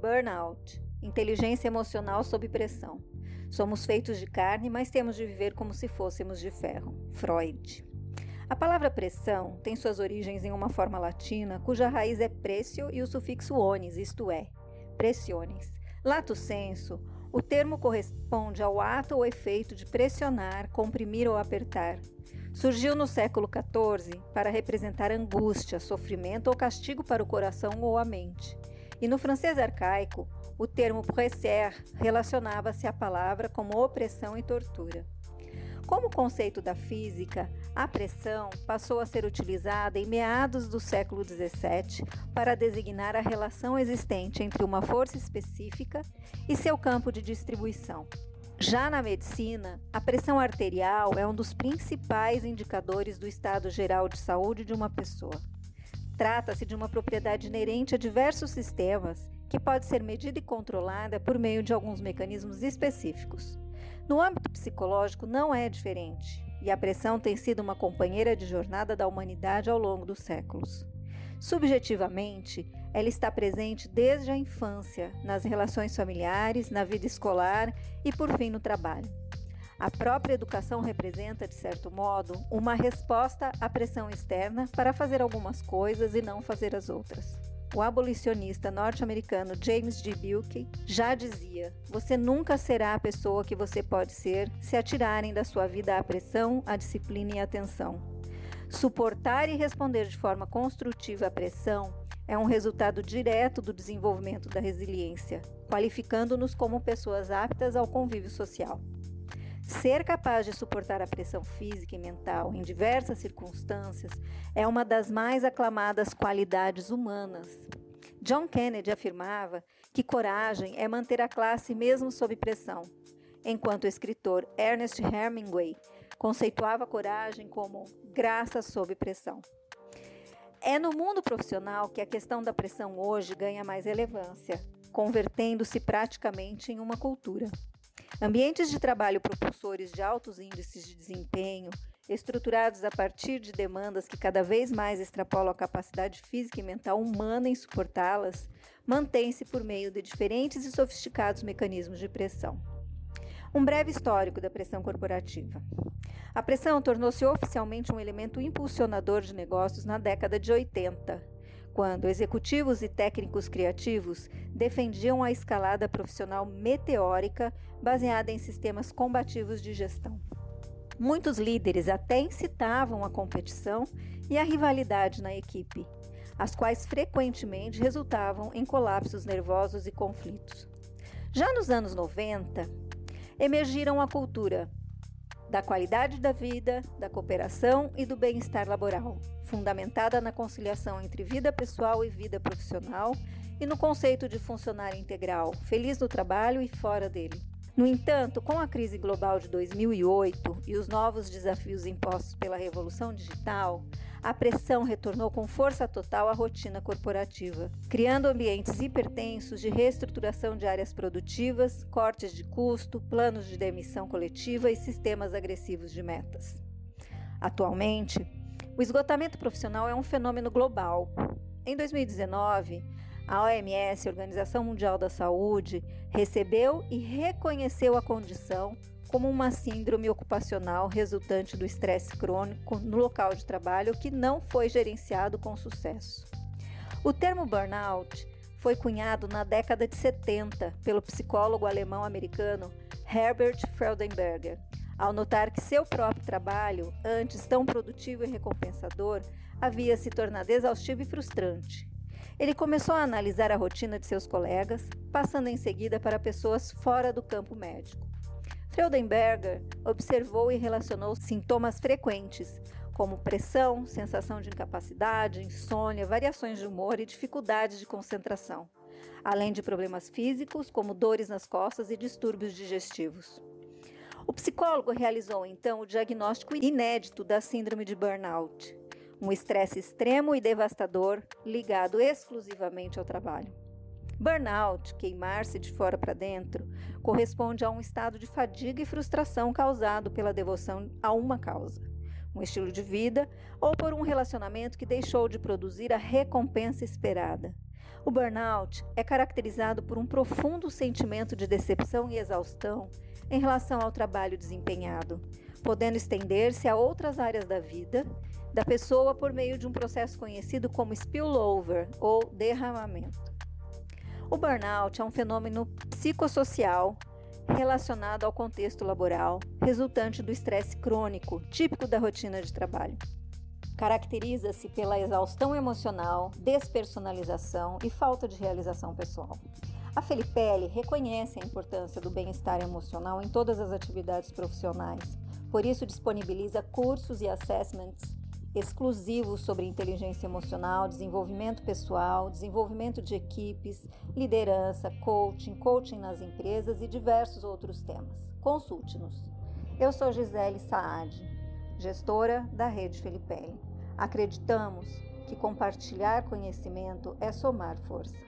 Burnout inteligência emocional sob pressão. Somos feitos de carne, mas temos de viver como se fôssemos de ferro. Freud. A palavra pressão tem suas origens em uma forma latina cuja raiz é precio e o sufixo onis, isto é, pressiones. Lato senso, o termo corresponde ao ato ou efeito de pressionar, comprimir ou apertar. Surgiu no século XIV para representar angústia, sofrimento ou castigo para o coração ou a mente. E no francês arcaico, o termo presser relacionava-se à palavra como opressão e tortura. Como conceito da física, a pressão passou a ser utilizada em meados do século XVII para designar a relação existente entre uma força específica e seu campo de distribuição. Já na medicina, a pressão arterial é um dos principais indicadores do estado geral de saúde de uma pessoa. Trata-se de uma propriedade inerente a diversos sistemas que pode ser medida e controlada por meio de alguns mecanismos específicos. No âmbito psicológico, não é diferente, e a pressão tem sido uma companheira de jornada da humanidade ao longo dos séculos. Subjetivamente, ela está presente desde a infância, nas relações familiares, na vida escolar e, por fim, no trabalho. A própria educação representa, de certo modo, uma resposta à pressão externa para fazer algumas coisas e não fazer as outras. O abolicionista norte-americano James G. Buchanan já dizia: Você nunca será a pessoa que você pode ser se atirarem da sua vida a pressão, a disciplina e a atenção. Suportar e responder de forma construtiva à pressão é um resultado direto do desenvolvimento da resiliência, qualificando-nos como pessoas aptas ao convívio social. Ser capaz de suportar a pressão física e mental em diversas circunstâncias é uma das mais aclamadas qualidades humanas. John Kennedy afirmava que coragem é manter a classe mesmo sob pressão, enquanto o escritor Ernest Hemingway conceituava coragem como graça sob pressão. É no mundo profissional que a questão da pressão hoje ganha mais relevância, convertendo-se praticamente em uma cultura. Ambientes de trabalho propulsores de altos índices de desempenho, estruturados a partir de demandas que cada vez mais extrapolam a capacidade física e mental humana em suportá-las, mantêm-se por meio de diferentes e sofisticados mecanismos de pressão. Um breve histórico da pressão corporativa. A pressão tornou-se oficialmente um elemento impulsionador de negócios na década de 80, quando executivos e técnicos criativos defendiam a escalada profissional meteórica baseada em sistemas combativos de gestão. Muitos líderes até incitavam a competição e a rivalidade na equipe, as quais frequentemente resultavam em colapsos nervosos e conflitos. Já nos anos 90, emergiram a cultura da qualidade da vida, da cooperação e do bem-estar laboral, fundamentada na conciliação entre vida pessoal e vida profissional e no conceito de funcionário integral, feliz no trabalho e fora dele. No entanto, com a crise global de 2008 e os novos desafios impostos pela revolução digital, a pressão retornou com força total à rotina corporativa, criando ambientes hipertensos de reestruturação de áreas produtivas, cortes de custo, planos de demissão coletiva e sistemas agressivos de metas. Atualmente, o esgotamento profissional é um fenômeno global. Em 2019, a OMS, Organização Mundial da Saúde, recebeu e reconheceu a condição como uma síndrome ocupacional resultante do estresse crônico no local de trabalho que não foi gerenciado com sucesso. O termo burnout foi cunhado na década de 70 pelo psicólogo alemão-americano Herbert Freudenberger, ao notar que seu próprio trabalho, antes tão produtivo e recompensador, havia se tornado exaustivo e frustrante. Ele começou a analisar a rotina de seus colegas, passando em seguida para pessoas fora do campo médico. Freudenberger observou e relacionou sintomas frequentes, como pressão, sensação de incapacidade, insônia, variações de humor e dificuldade de concentração, além de problemas físicos, como dores nas costas e distúrbios digestivos. O psicólogo realizou então o diagnóstico inédito da síndrome de burnout um estresse extremo e devastador ligado exclusivamente ao trabalho. Burnout, queimar-se de fora para dentro, corresponde a um estado de fadiga e frustração causado pela devoção a uma causa. um estilo de vida ou por um relacionamento que deixou de produzir a recompensa esperada. O burnout é caracterizado por um profundo sentimento de decepção e exaustão em relação ao trabalho desempenhado, podendo estender-se a outras áreas da vida da pessoa por meio de um processo conhecido como spillover ou derramamento. O burnout é um fenômeno psicossocial relacionado ao contexto laboral, resultante do estresse crônico, típico da rotina de trabalho. Caracteriza-se pela exaustão emocional, despersonalização e falta de realização pessoal. A Felipelli reconhece a importância do bem-estar emocional em todas as atividades profissionais, por isso disponibiliza cursos e assessments exclusivos sobre inteligência emocional, desenvolvimento pessoal, desenvolvimento de equipes, liderança, coaching, coaching nas empresas e diversos outros temas. Consulte-nos. Eu sou Gisele Saad, gestora da Rede Felipelli. Acreditamos que compartilhar conhecimento é somar força.